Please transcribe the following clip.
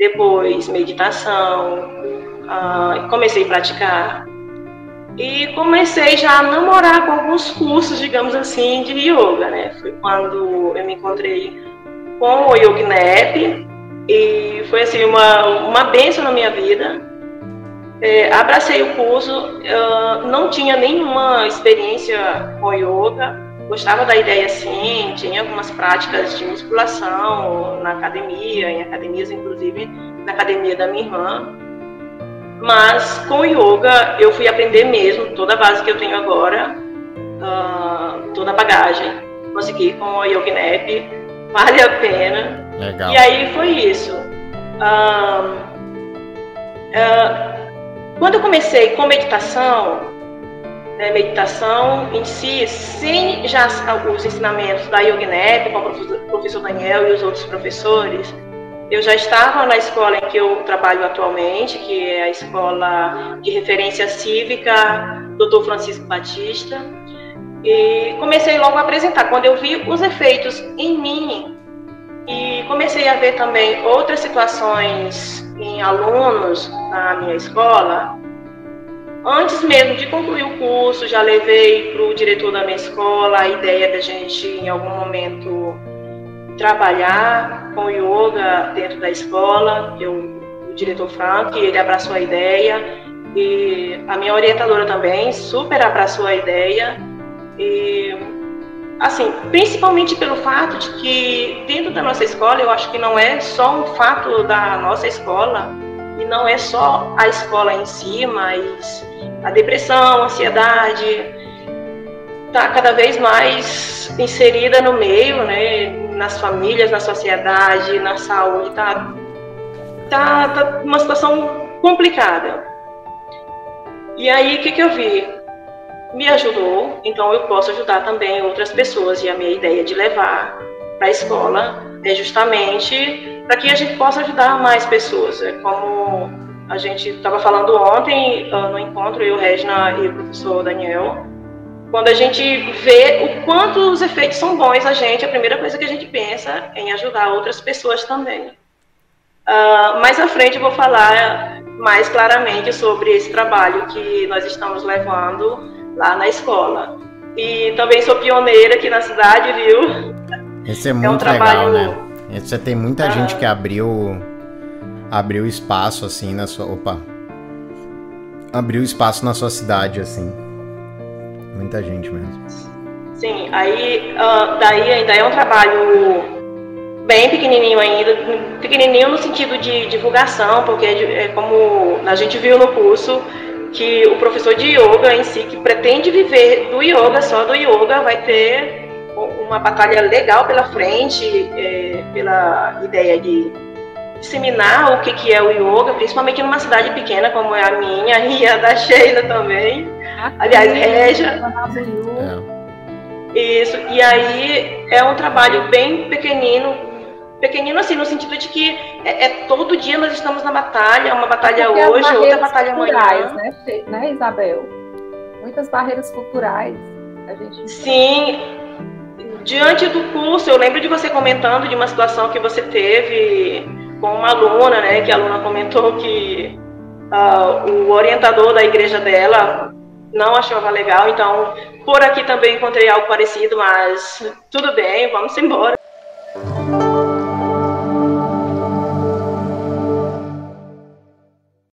depois meditação, uh, comecei a praticar e comecei já a namorar com alguns cursos, digamos assim, de yoga, né? Foi quando eu me encontrei com o Yogi Nap e foi assim uma uma benção na minha vida. É, abracei o curso, uh, não tinha nenhuma experiência com yoga, gostava da ideia sim, tinha algumas práticas de musculação na academia, em academias inclusive na academia da minha irmã, mas com yoga eu fui aprender mesmo toda a base que eu tenho agora, uh, toda a bagagem. Consegui com o Nap, vale a pena. Legal. E aí foi isso. Uh, uh, quando eu comecei com meditação, né, meditação em si, sem já os ensinamentos da Yogi Nap, com o professor Daniel e os outros professores, eu já estava na escola em que eu trabalho atualmente, que é a Escola de Referência Cívica Dr. Francisco Batista, e comecei logo a apresentar. Quando eu vi os efeitos em mim, e comecei a ver também outras situações em alunos na minha escola, antes mesmo de concluir o curso, já levei para o diretor da minha escola a ideia da gente, em algum momento, trabalhar com yoga dentro da escola, eu, o diretor Frank, ele abraçou a ideia, e a minha orientadora também super abraçou a ideia, e assim, principalmente pelo fato de que dentro da nossa escola, eu acho que não é só um fato da nossa escola, e não é só a escola em si, mas a depressão, a ansiedade, está cada vez mais inserida no meio, né? nas famílias, na sociedade, na saúde, tá, tá, tá uma situação complicada. E aí, o que, que eu vi? Me ajudou, então eu posso ajudar também outras pessoas. E a minha ideia de levar para a escola é justamente para que a gente possa ajudar mais pessoas. É como a gente estava falando ontem no encontro, eu, Regina e o professor Daniel, quando a gente vê o quanto os efeitos são bons a gente, a primeira coisa que a gente pensa é em ajudar outras pessoas também. Uh, mais à frente eu vou falar mais claramente sobre esse trabalho que nós estamos levando lá na escola. E também sou pioneira aqui na cidade, viu? Esse é muito é um trabalho... legal, né? Você tem muita gente que abriu abriu espaço assim na sua, opa. Abriu espaço na sua cidade assim. Muita gente mesmo. Sim, aí uh, daí ainda é um trabalho bem pequenininho ainda, pequenininho no sentido de divulgação, porque é, é como a gente viu no curso que o professor de yoga em si que pretende viver do yoga, só do yoga, vai ter uma batalha legal pela frente, é, pela ideia de disseminar o que, que é o yoga, principalmente numa cidade pequena como é a minha e a da Sheila também. Aliás, Regia. É. Isso, e aí é um trabalho bem pequenino, pequenino assim, no sentido de que é, é todo dia nós estamos na batalha, uma batalha Porque hoje, outra batalha amanhã. Né, né, Isabel? Muitas barreiras culturais. A gente... Sim, diante do curso, eu lembro de você comentando de uma situação que você teve com uma aluna, né, que a aluna comentou que uh, o orientador da igreja dela não achava legal, então por aqui também encontrei algo parecido, mas tudo bem, vamos embora.